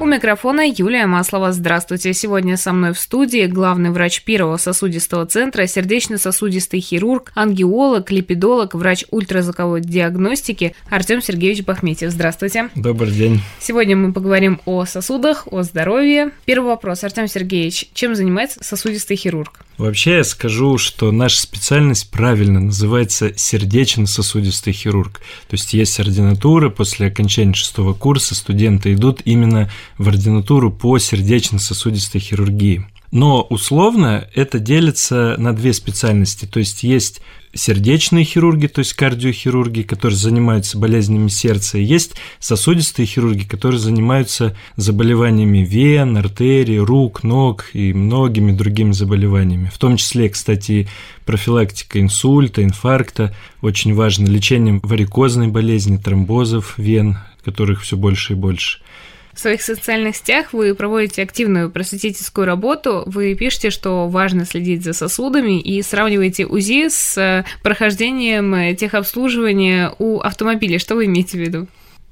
У микрофона Юлия Маслова. Здравствуйте. Сегодня со мной в студии главный врач первого сосудистого центра, сердечно-сосудистый хирург, ангиолог, липидолог, врач ультразвуковой диагностики Артем Сергеевич Бахметьев. Здравствуйте. Добрый день. Сегодня мы поговорим о сосудах, о здоровье. Первый вопрос. Артем Сергеевич, чем занимается сосудистый хирург? Вообще я скажу, что наша специальность правильно называется сердечно-сосудистый хирург. То есть есть ординатура, после окончания шестого курса студенты идут именно в ординатуру по сердечно-сосудистой хирургии. Но условно это делится на две специальности. То есть есть сердечные хирурги, то есть кардиохирурги, которые занимаются болезнями сердца, и есть сосудистые хирурги, которые занимаются заболеваниями вен, артерий, рук, ног и многими другими заболеваниями. В том числе, кстати, профилактика инсульта, инфаркта, очень важно лечение варикозной болезни, тромбозов вен, которых все больше и больше. В своих социальных сетях вы проводите активную просветительскую работу. Вы пишете, что важно следить за сосудами и сравниваете УЗИ с э, прохождением техобслуживания у автомобиля. Что вы имеете в виду?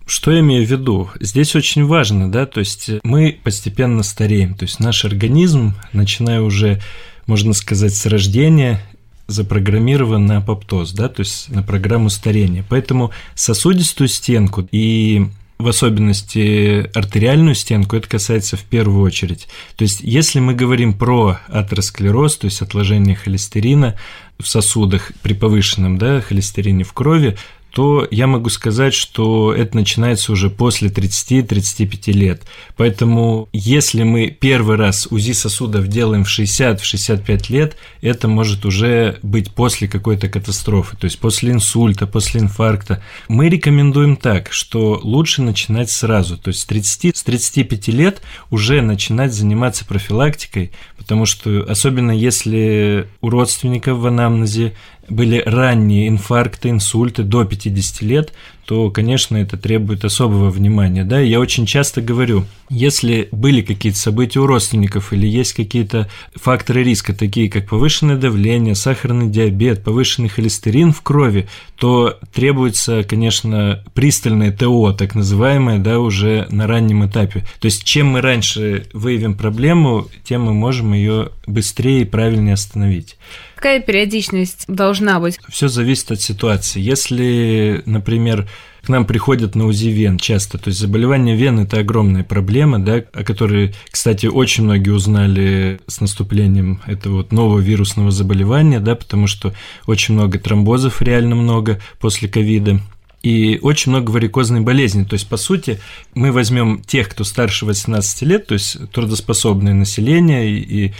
Что я имею в виду? Здесь очень важно, да, то есть мы постепенно стареем, то есть наш организм, начиная уже, можно сказать, с рождения, запрограммирован на апоптоз, да, то есть на программу старения. Поэтому сосудистую стенку и в особенности артериальную стенку, это касается в первую очередь. То есть, если мы говорим про атеросклероз, то есть отложение холестерина в сосудах при повышенном да, холестерине в крови, то я могу сказать, что это начинается уже после 30-35 лет. Поэтому если мы первый раз УЗИ сосудов делаем в 60-65 лет, это может уже быть после какой-то катастрофы, то есть после инсульта, после инфаркта. Мы рекомендуем так, что лучше начинать сразу, то есть с 30 с 35 лет уже начинать заниматься профилактикой, потому что особенно если у родственников в анамнезе были ранние инфаркты, инсульты до 50 лет, то, конечно, это требует особого внимания. Да? Я очень часто говорю, если были какие-то события у родственников или есть какие-то факторы риска, такие как повышенное давление, сахарный диабет, повышенный холестерин в крови, то требуется, конечно, пристальное ТО, так называемое, да, уже на раннем этапе. То есть, чем мы раньше выявим проблему, тем мы можем ее быстрее и правильнее остановить. Какая периодичность должна быть? Все зависит от ситуации. Если, например, к нам приходят на УЗИ вен часто. То есть заболевание вен – это огромная проблема, да, о которой, кстати, очень многие узнали с наступлением этого вот нового вирусного заболевания, да, потому что очень много тромбозов, реально много после ковида и очень много варикозной болезни. То есть, по сути, мы возьмем тех, кто старше 18 лет, то есть трудоспособное население и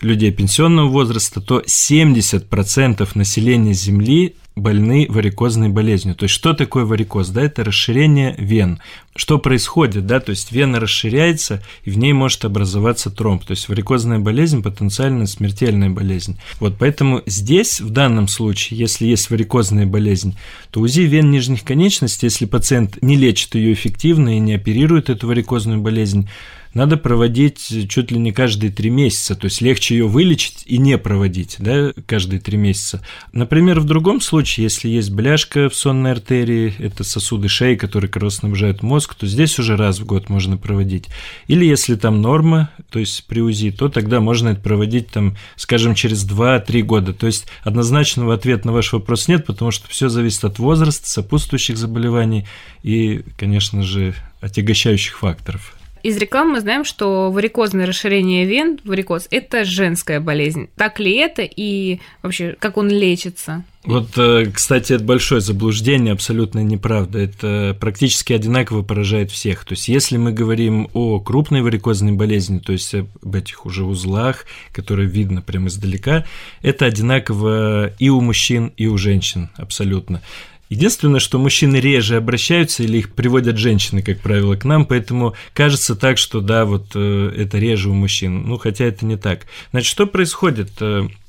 людей пенсионного возраста, то 70% населения Земли больны варикозной болезнью. То есть, что такое варикоз? Да, это расширение вен. Что происходит? Да, то есть, вена расширяется, и в ней может образоваться тромб. То есть, варикозная болезнь – потенциально смертельная болезнь. Вот поэтому здесь, в данном случае, если есть варикозная болезнь, то УЗИ вен нижних конечностей, если пациент не лечит ее эффективно и не оперирует эту варикозную болезнь, надо проводить чуть ли не каждые три месяца, то есть легче ее вылечить и не проводить, да, каждые три месяца. Например, в другом случае, если есть бляшка в сонной артерии, это сосуды шеи, которые кровоснабжают мозг, то здесь уже раз в год можно проводить. Или если там норма, то есть при УЗИ, то тогда можно это проводить там, скажем, через 2-3 года. То есть однозначного ответа на ваш вопрос нет, потому что все зависит от возраста, сопутствующих заболеваний и, конечно же, отягощающих факторов. Из рекламы мы знаем, что варикозное расширение вен, варикоз, это женская болезнь. Так ли это и вообще, как он лечится? Вот, э, кстати, это большое заблуждение, абсолютно неправда. Это практически одинаково поражает всех. То есть, если мы говорим о крупной варикозной болезни, то есть об этих уже узлах, которые видно прямо издалека, это одинаково и у мужчин, и у женщин абсолютно. Единственное, что мужчины реже обращаются или их приводят женщины, как правило, к нам, поэтому кажется так, что да, вот э, это реже у мужчин. Ну, хотя это не так. Значит, что происходит?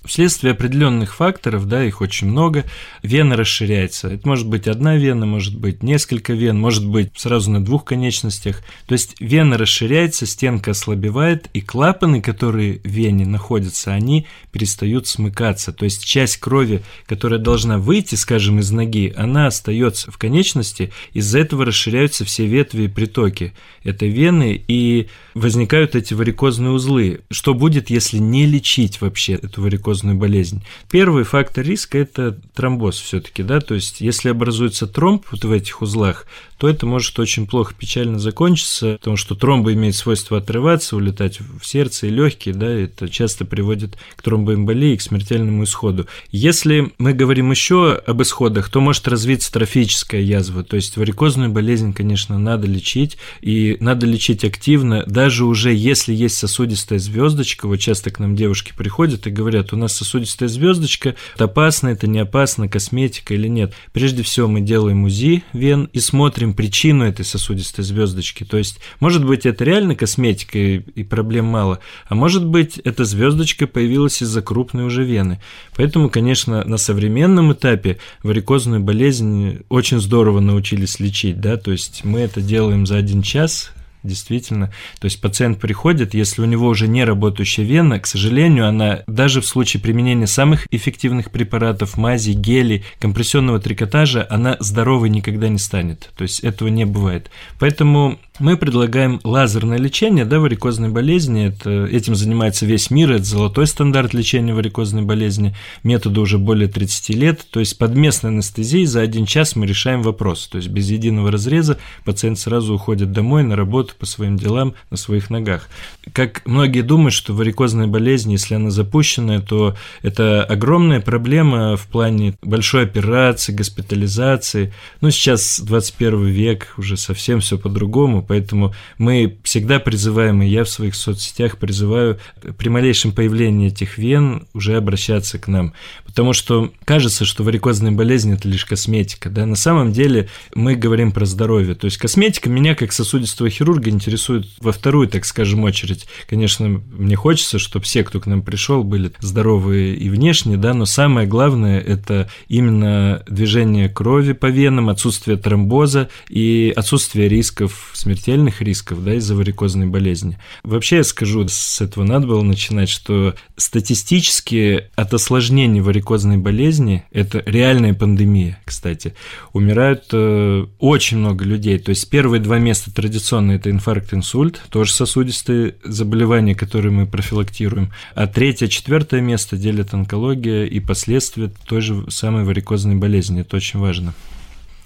Вследствие определенных факторов, да, их очень много, вена расширяется. Это может быть одна вена, может быть несколько вен, может быть сразу на двух конечностях. То есть вена расширяется, стенка ослабевает, и клапаны, которые в вене находятся, они перестают смыкаться. То есть часть крови, которая должна выйти, скажем, из ноги, она остается в конечности, из-за этого расширяются все ветви и притоки этой вены, и возникают эти варикозные узлы. Что будет, если не лечить вообще эту варикозную болезнь? Первый фактор риска – это тромбоз все-таки, да, то есть если образуется тромб вот в этих узлах, то это может очень плохо, печально закончиться, потому что тромбы имеют свойство отрываться, улетать в сердце и легкие, да, это часто приводит к тромбоэмболии к смертельному исходу. Если мы говорим еще об исходах, то может развиться трофическая язва, то есть варикозную болезнь, конечно, надо лечить, и надо лечить активно, даже уже если есть сосудистая звездочка, вот часто к нам девушки приходят и говорят, у нас сосудистая звездочка, это опасно, это не опасно, косметика или нет. Прежде всего мы делаем УЗИ вен и смотрим, ищем причину этой сосудистой звездочки. То есть, может быть, это реально косметика и, и проблем мало, а может быть, эта звездочка появилась из-за крупной уже вены. Поэтому, конечно, на современном этапе варикозную болезнь очень здорово научились лечить, да, то есть мы это делаем за один час, Действительно. То есть пациент приходит, если у него уже не работающая вена, к сожалению, она даже в случае применения самых эффективных препаратов, мази, гели, компрессионного трикотажа, она здоровой никогда не станет. То есть этого не бывает. Поэтому мы предлагаем лазерное лечение да, варикозной болезни. Это, этим занимается весь мир, это золотой стандарт лечения варикозной болезни. Методу уже более 30 лет. То есть под местной анестезией за один час мы решаем вопрос. То есть без единого разреза пациент сразу уходит домой на работу по своим делам на своих ногах. Как многие думают, что варикозная болезнь, если она запущенная, то это огромная проблема в плане большой операции, госпитализации. Ну, сейчас 21 век, уже совсем все по-другому Поэтому мы всегда призываем, и я в своих соцсетях призываю при малейшем появлении этих вен уже обращаться к нам. Потому что кажется, что варикозная болезнь – это лишь косметика. Да? На самом деле мы говорим про здоровье. То есть косметика меня как сосудистого хирурга интересует во вторую, так скажем, очередь. Конечно, мне хочется, чтобы все, кто к нам пришел, были здоровые и внешне, да, но самое главное – это именно движение крови по венам, отсутствие тромбоза и отсутствие рисков смертельных рисков да, из-за варикозной болезни. Вообще я скажу, с этого надо было начинать, что статистически от осложнений варикозной болезни, это реальная пандемия, кстати, умирают э, очень много людей. То есть первые два места традиционно это инфаркт, инсульт, тоже сосудистые заболевания, которые мы профилактируем. А третье, четвертое место делят онкология и последствия той же самой варикозной болезни. Это очень важно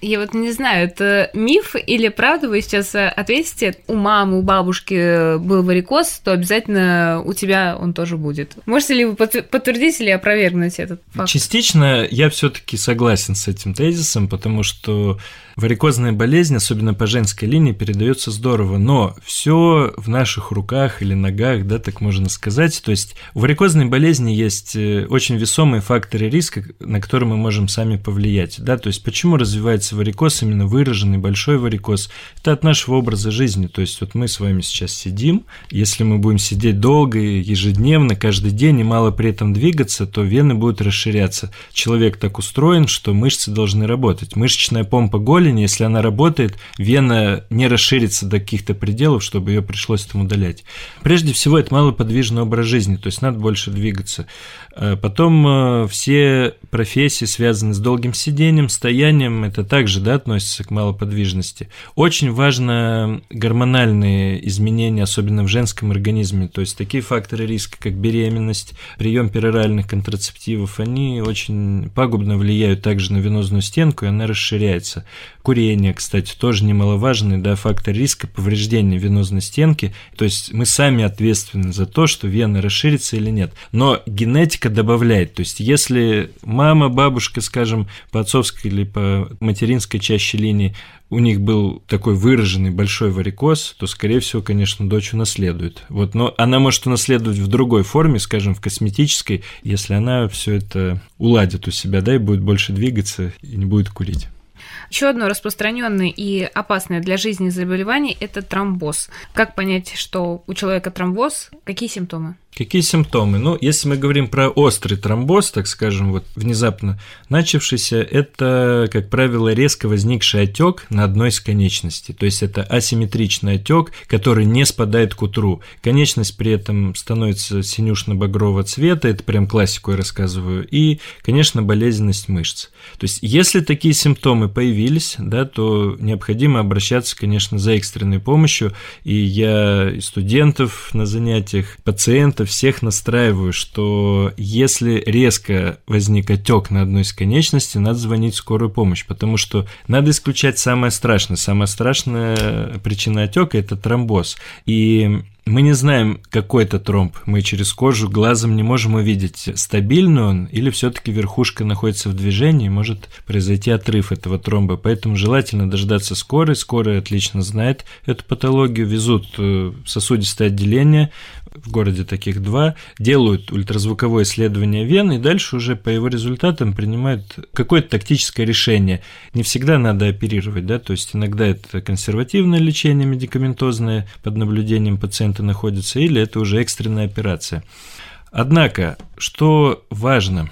я вот не знаю, это миф или правда вы сейчас э, ответите, у мамы, у бабушки был варикоз, то обязательно у тебя он тоже будет. Можете ли вы подтвердить или опровергнуть этот факт? Частично я все-таки согласен с этим тезисом, потому что Варикозная болезнь, особенно по женской линии, передается здорово, но все в наших руках или ногах, да, так можно сказать. То есть у варикозной болезни есть э, очень весомые факторы риска, на которые мы можем сами повлиять. Да? То есть почему развивается варикоз, именно выраженный большой варикоз, это от нашего образа жизни. То есть вот мы с вами сейчас сидим, если мы будем сидеть долго, ежедневно, каждый день и мало при этом двигаться, то вены будут расширяться. Человек так устроен, что мышцы должны работать. Мышечная помпа голени голени, если она работает, вена не расширится до каких-то пределов, чтобы ее пришлось там удалять. Прежде всего, это малоподвижный образ жизни, то есть надо больше двигаться. Э, потом э, все профессии, связанные с долгим сидением, стоянием, это также да, относится к малоподвижности. Очень важно гормональные изменения, особенно в женском организме, то есть такие факторы риска, как беременность, прием пероральных контрацептивов, они очень пагубно влияют также на венозную стенку, и она расширяется. Курение, кстати, тоже немаловажный да, фактор риска повреждения венозной стенки, то есть мы сами ответственны за то, что вена расширится или нет. Но генетика добавляет. То есть, если мама, бабушка, скажем, по отцовской или по материнской чаще линии, у них был такой выраженный большой варикоз, то, скорее всего, конечно, дочь унаследует. Вот, но она может унаследовать в другой форме, скажем, в косметической, если она все это уладит у себя, да, и будет больше двигаться и не будет курить. Еще одно распространенное и опасное для жизни заболевание – это тромбоз. Как понять, что у человека тромбоз? Какие симптомы? Какие симптомы? Ну, если мы говорим про острый тромбоз, так скажем, вот внезапно начавшийся, это, как правило, резко возникший отек на одной из конечностей. То есть это асимметричный отек, который не спадает к утру. Конечность при этом становится синюшно-багрового цвета, это прям классику я рассказываю, и, конечно, болезненность мышц. То есть если такие симптомы появились, да, то необходимо обращаться, конечно, за экстренной помощью, и я студентов на занятиях, пациентов, это всех настраиваю, что если резко возник отек на одной из конечностей, надо звонить в скорую помощь, потому что надо исключать самое страшное. Самая страшная причина отека – это тромбоз. И мы не знаем, какой это тромб. Мы через кожу глазом не можем увидеть, стабильный он или все-таки верхушка находится в движении, может произойти отрыв этого тромба. Поэтому желательно дождаться скорой. Скорая отлично знает эту патологию, везут в сосудистое отделение, в городе таких два, делают ультразвуковое исследование вен и дальше уже по его результатам принимают какое-то тактическое решение. Не всегда надо оперировать, да, то есть иногда это консервативное лечение медикаментозное под наблюдением пациента находится, или это уже экстренная операция. Однако, что важно,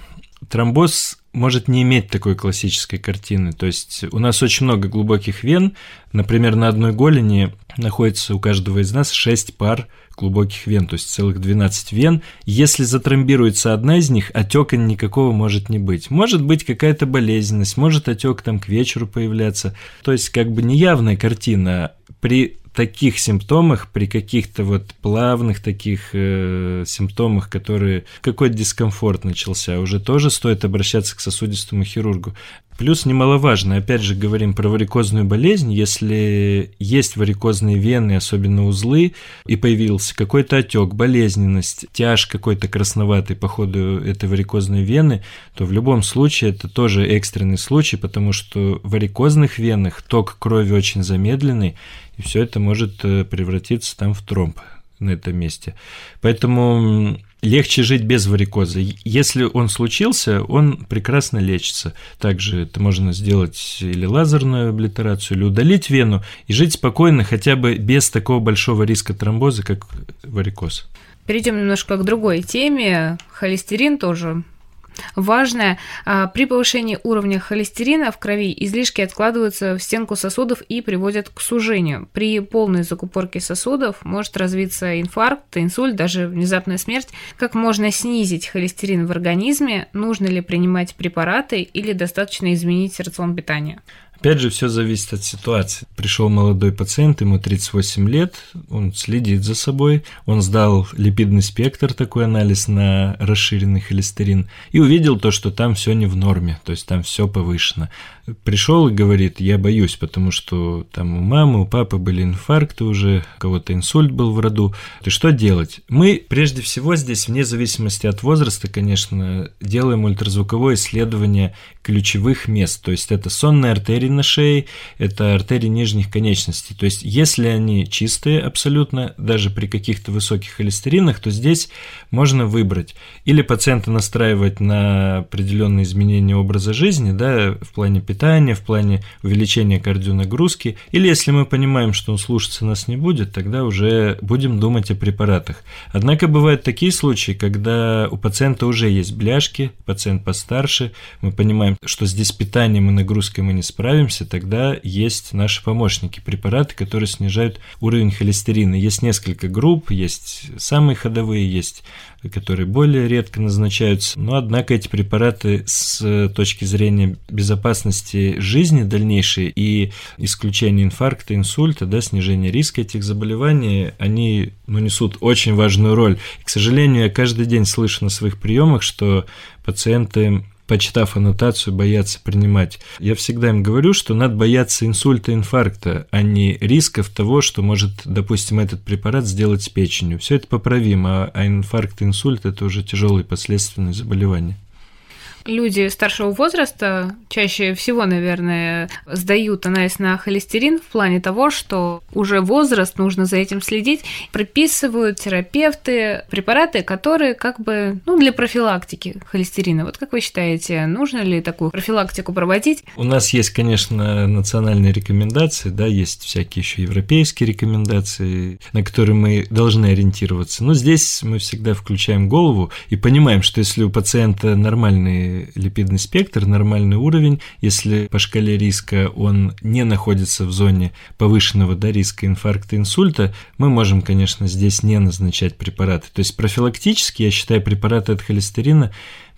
тромбоз может не иметь такой классической картины. То есть у нас очень много глубоких вен. Например, на одной голени находится у каждого из нас 6 пар глубоких вен, то есть целых 12 вен. Если затромбируется одна из них, отека никакого может не быть. Может быть какая-то болезненность, может отек там к вечеру появляться. То есть как бы неявная картина. При таких симптомах, при каких-то вот плавных таких э, симптомах, которые какой-то дискомфорт начался, уже тоже стоит обращаться к сосудистому хирургу. Плюс немаловажно, опять же говорим про варикозную болезнь, если есть варикозные вены, особенно узлы, и появился какой-то отек, болезненность, тяж какой-то красноватый по ходу этой варикозной вены, то в любом случае это тоже экстренный случай, потому что в варикозных венах ток крови очень замедленный, и все это может э, превратиться там в тромб на этом месте. Поэтому легче жить без варикоза. Если он случился, он прекрасно лечится. Также это можно сделать или лазерную облитерацию, или удалить вену и жить спокойно, хотя бы без такого большого риска тромбоза, как варикоз. Перейдем немножко к другой теме. Холестерин тоже Важное, а, при повышении уровня холестерина в крови излишки откладываются в стенку сосудов и приводят к сужению. При полной закупорке сосудов может развиться инфаркт, инсульт, даже внезапная смерть. Как можно снизить холестерин в организме? Нужно ли принимать препараты или достаточно изменить рацион питания? Опять же, все зависит от ситуации. Пришел молодой пациент, ему 38 лет, он следит за собой, он сдал липидный спектр, такой анализ на расширенный холестерин, и увидел то, что там все не в норме, то есть там все повышено. Пришел и говорит, я боюсь, потому что там у мамы, у папы были инфаркты уже, у кого-то инсульт был в роду. И что делать? Мы, прежде всего, здесь, вне зависимости от возраста, конечно, делаем ультразвуковое исследование ключевых мест, то есть это сонная артерия на шее, это артерии нижних конечностей. То есть, если они чистые абсолютно, даже при каких-то высоких холестеринах, то здесь можно выбрать. Или пациента настраивать на определенные изменения образа жизни, да, в плане питания, в плане увеличения кардионагрузки. Или если мы понимаем, что он слушаться нас не будет, тогда уже будем думать о препаратах. Однако бывают такие случаи, когда у пациента уже есть бляшки, пациент постарше, мы понимаем, что здесь питанием и нагрузкой мы не справимся, тогда есть наши помощники, препараты, которые снижают уровень холестерина. Есть несколько групп, есть самые ходовые, есть которые более редко назначаются. Но, однако, эти препараты с точки зрения безопасности жизни дальнейшей и исключения инфаркта, инсульта, да, снижения риска этих заболеваний, они ну, несут очень важную роль. И, к сожалению, я каждый день слышу на своих приемах, что пациенты почитав аннотацию, боятся принимать. Я всегда им говорю, что надо бояться инсульта, инфаркта, а не рисков того, что может, допустим, этот препарат сделать с печенью. Все это поправимо, а инфаркт, инсульт – это уже тяжелые последственные заболевания. Люди старшего возраста чаще всего, наверное, сдают анализ на холестерин в плане того, что уже возраст, нужно за этим следить. Прописывают терапевты препараты, которые как бы ну, для профилактики холестерина. Вот как вы считаете, нужно ли такую профилактику проводить? У нас есть, конечно, национальные рекомендации, да, есть всякие еще европейские рекомендации, на которые мы должны ориентироваться. Но здесь мы всегда включаем голову и понимаем, что если у пациента липидный спектр, нормальный уровень, если по шкале риска он не находится в зоне повышенного да, риска инфаркта, инсульта, мы можем, конечно, здесь не назначать препараты. То есть профилактически, я считаю, препараты от холестерина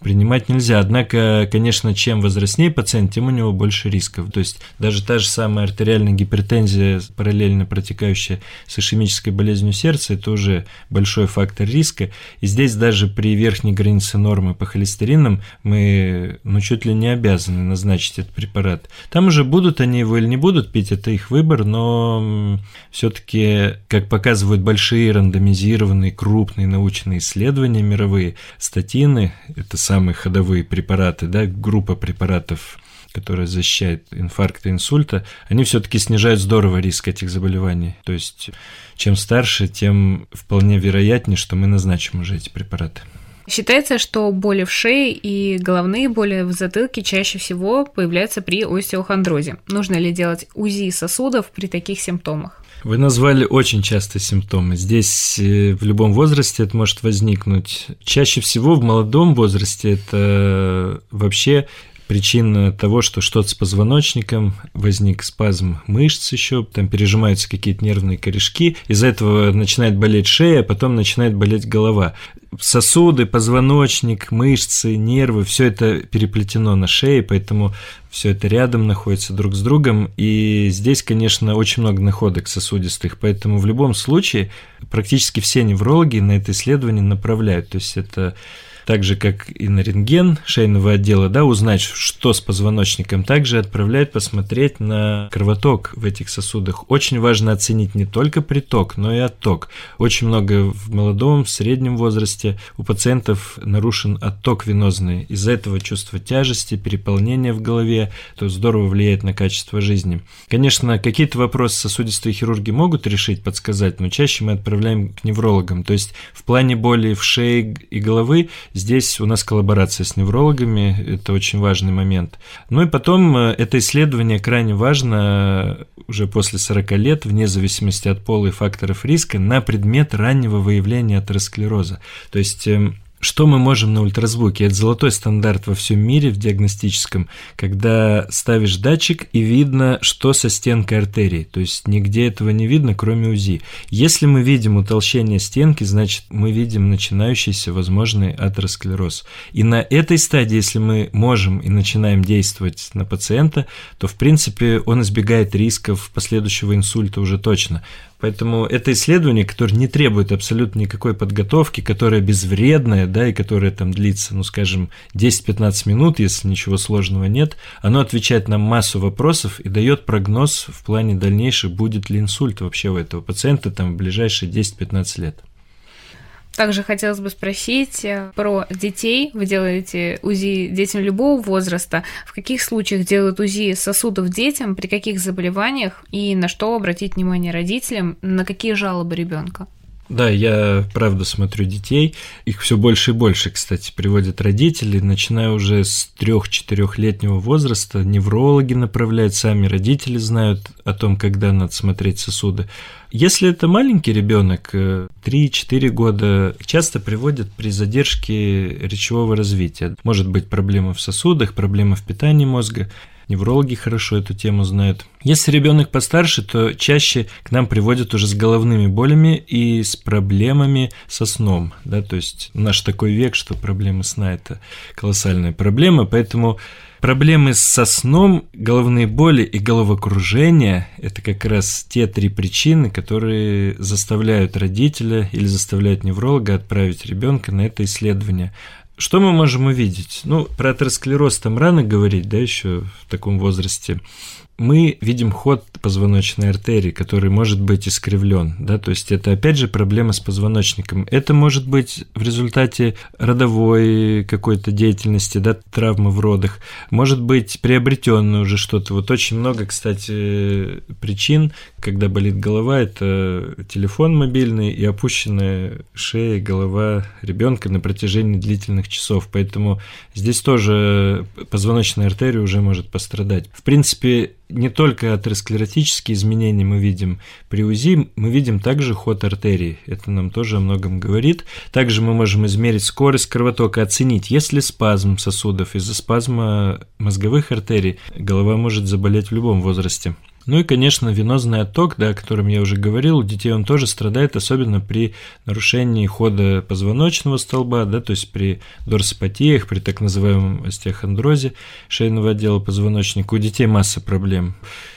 принимать нельзя. Однако, конечно, чем возрастнее пациент, тем у него больше рисков. То есть даже та же самая артериальная гипертензия, параллельно протекающая с ишемической болезнью сердца, это уже большой фактор риска. И здесь даже при верхней границе нормы по холестеринам мы ну, чуть ли не обязаны назначить этот препарат. Там уже будут они его или не будут пить, это их выбор, но все-таки, как показывают большие рандомизированные крупные научные исследования мировые, статины, это самые ходовые препараты, да, группа препаратов, которая защищает инфаркта, инсульта, они все-таки снижают здорово риск этих заболеваний. То есть, чем старше, тем вполне вероятнее, что мы назначим уже эти препараты. Считается, что боли в шее и головные боли в затылке чаще всего появляются при остеохондрозе. Нужно ли делать УЗИ сосудов при таких симптомах? Вы назвали очень частые симптомы. Здесь э, в любом возрасте это может возникнуть. Чаще всего в молодом возрасте это вообще причина того, что что-то с позвоночником, возник спазм мышц еще, там пережимаются какие-то нервные корешки, из-за этого начинает болеть шея, а потом начинает болеть голова сосуды, позвоночник, мышцы, нервы, все это переплетено на шее, поэтому все это рядом находится друг с другом. И здесь, конечно, очень много находок сосудистых, поэтому в любом случае практически все неврологи на это исследование направляют. То есть это так же, как и на рентген шейного отдела, да, узнать, что с позвоночником, также отправляют посмотреть на кровоток в этих сосудах. Очень важно оценить не только приток, но и отток. Очень много в молодом, в среднем возрасте у пациентов нарушен отток венозный. Из-за этого чувство тяжести, переполнения в голове, то здорово влияет на качество жизни. Конечно, какие-то вопросы сосудистые хирурги могут решить, подсказать, но чаще мы отправляем к неврологам. То есть в плане боли в шее и головы Здесь у нас коллаборация с неврологами, это очень важный момент. Ну и потом э, это исследование крайне важно э, уже после 40 лет, вне зависимости от пола и факторов риска, на предмет раннего выявления атеросклероза. То есть эм, что мы можем на ультразвуке? Это золотой стандарт во всем мире в диагностическом, когда ставишь датчик и видно, что со стенкой артерии. То есть нигде этого не видно, кроме УЗИ. Если мы видим утолщение стенки, значит мы видим начинающийся возможный атеросклероз. И на этой стадии, если мы можем и начинаем действовать на пациента, то в принципе он избегает рисков последующего инсульта уже точно. Поэтому это исследование, которое не требует абсолютно никакой подготовки, которое безвредное, да, и которое там длится, ну, скажем, 10-15 минут, если ничего сложного нет, оно отвечает на массу вопросов и дает прогноз в плане дальнейшего, будет ли инсульт вообще у этого пациента там в ближайшие 10-15 лет. Также хотелось бы спросить э, про детей. Вы делаете УЗИ детям любого возраста. В каких случаях делают УЗИ сосудов детям, при каких заболеваниях и на что обратить внимание родителям, на какие жалобы ребенка? Да, я правда смотрю детей. Их все больше и больше, кстати, приводят родители, начиная уже с 3-4-летнего возраста. Неврологи направляют, сами родители знают о том, когда надо смотреть сосуды. Если это маленький ребенок, 3-4 э, года, часто приводят при задержке речевого развития. Может быть проблема в сосудах, проблема в питании мозга неврологи хорошо эту тему знают. Если ребенок постарше, то чаще к нам приводят уже с головными болями и с проблемами со сном. Да? То есть наш такой век, что проблемы сна – это колоссальная проблема, поэтому Проблемы со сном, головные боли и головокружение – это как раз те три причины, которые заставляют родителя или заставляют невролога отправить ребенка на это исследование. Что мы можем увидеть? Ну, про атеросклероз там рано говорить, да, еще в таком возрасте. Мы видим ход позвоночной артерии, который может быть искривлен, да, то есть это опять же проблема с позвоночником. Это может быть в результате родовой какой-то деятельности, да, травмы в родах, может быть приобретенное уже что-то. Вот очень много, кстати, причин, когда болит голова, это телефон мобильный и опущенная шея, голова ребенка на протяжении длительных часов. Поэтому здесь тоже позвоночная артерия уже может пострадать. В принципе, не только атеросклеротические изменения мы видим при УЗИ, мы видим также ход артерий. Это нам тоже о многом говорит. Также мы можем измерить скорость кровотока, оценить, есть ли спазм сосудов. Из-за спазма мозговых артерий голова может заболеть в любом возрасте. Ну и, конечно, венозный отток, да, о котором я уже говорил, у детей он тоже страдает, особенно при нарушении хода позвоночного столба, да, то есть при дорсопатиях, при так называемом остеохондрозе шейного отдела позвоночника. У детей масса проблем.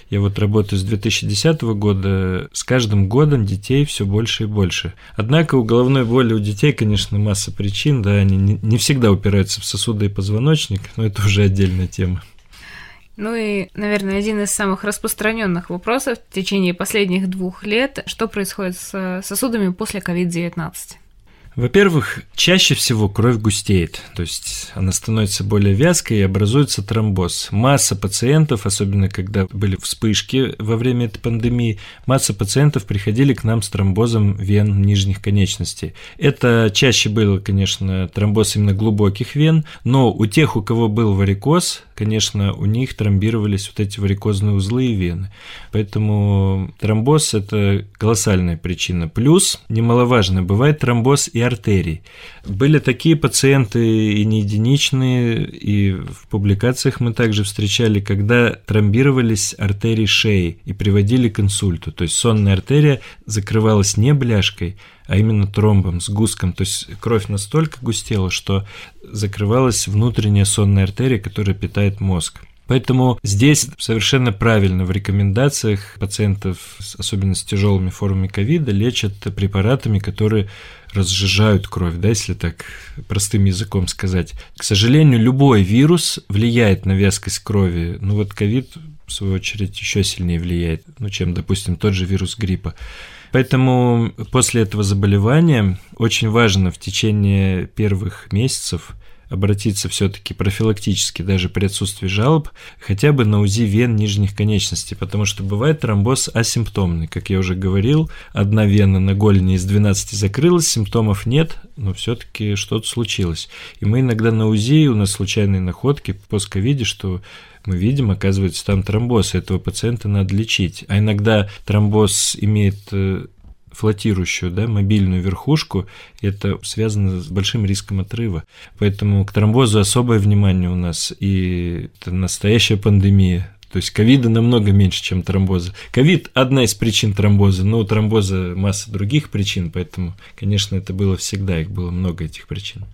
Я вот работаю с 2010 года, с каждым годом детей все больше и больше. Однако у головной боли у детей, конечно, масса причин, да, они не всегда упираются в сосуды и позвоночник, но это уже отдельная тема. Ну и, наверное, один из самых распространенных вопросов в течение последних двух лет, что происходит с сосудами после COVID-19? Во-первых, чаще всего кровь густеет, то есть она становится более вязкой и образуется тромбоз. Масса пациентов, особенно когда были вспышки во время этой пандемии, масса пациентов приходили к нам с тромбозом вен нижних конечностей. Это чаще было, конечно, тромбоз именно глубоких вен, но у тех, у кого был варикоз, конечно, у них тромбировались вот эти варикозные узлы и вены. Поэтому тромбоз – это колоссальная причина. Плюс, немаловажно, бывает тромбоз и артерий. Были такие пациенты и не единичные, и в публикациях мы также встречали, когда тромбировались артерии шеи и приводили к инсульту. То есть сонная артерия закрывалась не бляшкой, а именно тромбом, сгустком. То есть кровь настолько густела, что закрывалась внутренняя сонная артерия, которая питает мозг. Поэтому здесь совершенно правильно в рекомендациях пациентов, особенно с тяжелыми формами ковида, лечат препаратами, которые разжижают кровь, да, если так простым языком сказать. К сожалению, любой вирус влияет на вязкость крови. Ну вот ковид, в свою очередь, еще сильнее влияет, ну, чем, допустим, тот же вирус гриппа. Поэтому после этого заболевания очень важно в течение первых месяцев обратиться все-таки профилактически, даже при отсутствии жалоб, хотя бы на УЗИ вен нижних конечностей, потому что бывает тромбоз асимптомный. Как я уже говорил, одна вена на голени из 12 закрылась, симптомов нет, но все-таки что-то случилось. И мы иногда на УЗИ, у нас случайные находки по постковиде, что мы видим, оказывается, там тромбоз, этого пациента надо лечить. А иногда тромбоз имеет э, флотирующую, да, мобильную верхушку, это связано с большим риском отрыва. Поэтому к тромбозу особое внимание у нас, и это настоящая пандемия. То есть ковида намного меньше, чем тромбоза. Ковид – одна из причин тромбоза, но у тромбоза масса других причин, поэтому, конечно, это было всегда, их было много этих причин.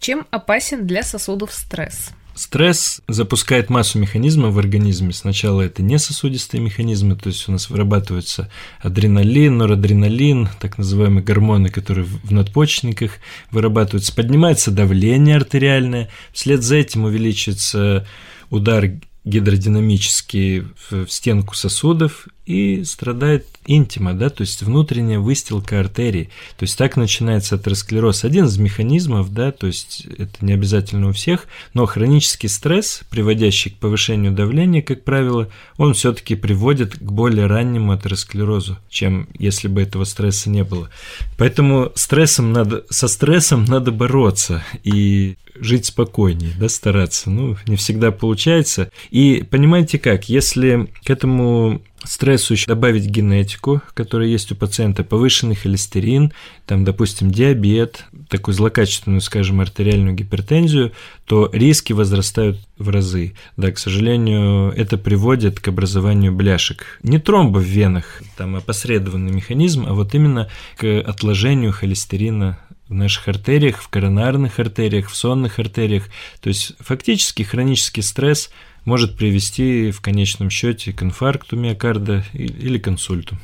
Чем опасен для сосудов стресс? Стресс запускает массу механизмов в организме. Сначала это не сосудистые механизмы, то есть у нас вырабатывается адреналин, норадреналин, так называемые гормоны, которые в надпочечниках вырабатываются. Поднимается давление артериальное, вслед за этим увеличивается удар гидродинамически в стенку сосудов и страдает интима, да, то есть внутренняя выстилка артерий. То есть так начинается атеросклероз. Один из механизмов, да, то есть это не обязательно у всех, но хронический стресс, приводящий к повышению давления, как правило, он все-таки приводит к более раннему атеросклерозу, чем если бы этого стресса не было. Поэтому стрессом надо, со стрессом надо бороться и жить спокойнее, да, стараться. Ну, не всегда получается. И понимаете как, если к этому стрессу еще добавить генетику, которая есть у пациента, повышенный холестерин, там, допустим, диабет, такую злокачественную, скажем, артериальную гипертензию, то риски возрастают в разы. Да, к сожалению, это приводит к образованию бляшек. Не тромба в венах, там опосредованный механизм, а вот именно к отложению холестерина в наших артериях, в коронарных артериях, в сонных артериях. То есть фактически хронический стресс – может привести в конечном счете к инфаркту миокарда или к инсульту.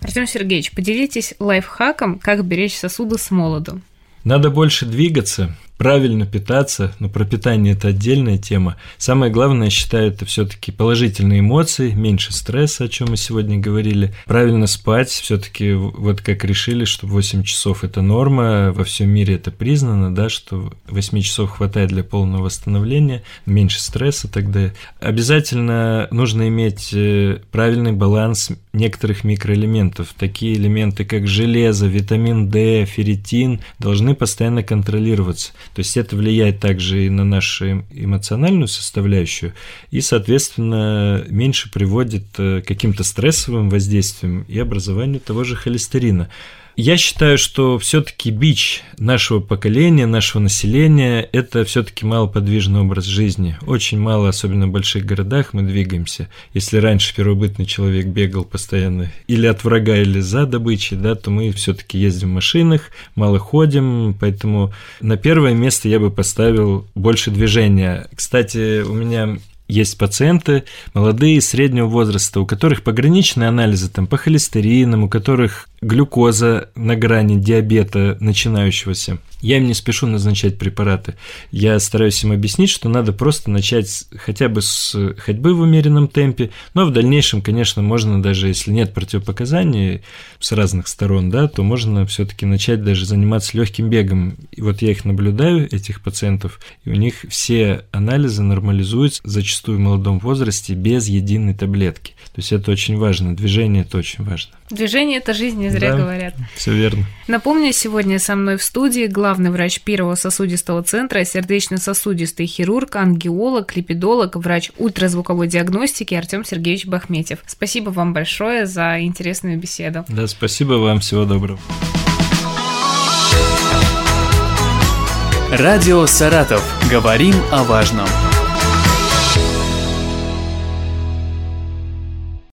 Артем Сергеевич, поделитесь лайфхаком, как беречь сосуды с молоду. Надо больше двигаться, правильно питаться, но про питание это отдельная тема. Самое главное, я считаю, это все-таки положительные эмоции, меньше стресса, о чем мы сегодня говорили, правильно спать, все-таки вот как решили, что 8 часов это норма, во всем мире это признано, да, что 8 часов хватает для полного восстановления, меньше стресса тогда. Обязательно нужно иметь э, правильный баланс некоторых микроэлементов. Такие элементы, как железо, витамин D, ферритин, должны постоянно контролироваться. То есть это влияет также и на нашу эмоциональную составляющую, и, соответственно, меньше приводит к каким-то стрессовым воздействиям и образованию того же холестерина. Я считаю, что все-таки бич нашего поколения, нашего населения – это все-таки малоподвижный образ жизни. Очень мало, особенно в больших городах, мы двигаемся. Если раньше первобытный человек бегал постоянно или от врага, или за добычей, да, то мы все-таки ездим в машинах, мало ходим, поэтому на первое место я бы поставил больше движения. Кстати, у меня есть пациенты молодые, среднего возраста, у которых пограничные анализы там, по холестеринам, у которых глюкоза на грани диабета начинающегося. Я им не спешу назначать препараты. Я стараюсь им объяснить, что надо просто начать хотя бы с ходьбы в умеренном темпе, но в дальнейшем, конечно, можно даже, если нет противопоказаний с разных сторон, да, то можно все-таки начать даже заниматься легким бегом. И вот я их наблюдаю, этих пациентов, и у них все анализы нормализуются зачастую в молодом возрасте без единой таблетки. То есть это очень важно, движение это очень важно. Движение – это жизнь, зря да, говорят. Все верно. Напомню, сегодня со мной в студии главный врач первого сосудистого центра, сердечно-сосудистый хирург, ангиолог, липидолог, врач ультразвуковой диагностики Артем Сергеевич Бахметьев. Спасибо вам большое за интересную беседу. Да, спасибо вам, всего доброго. Радио «Саратов». Говорим о важном.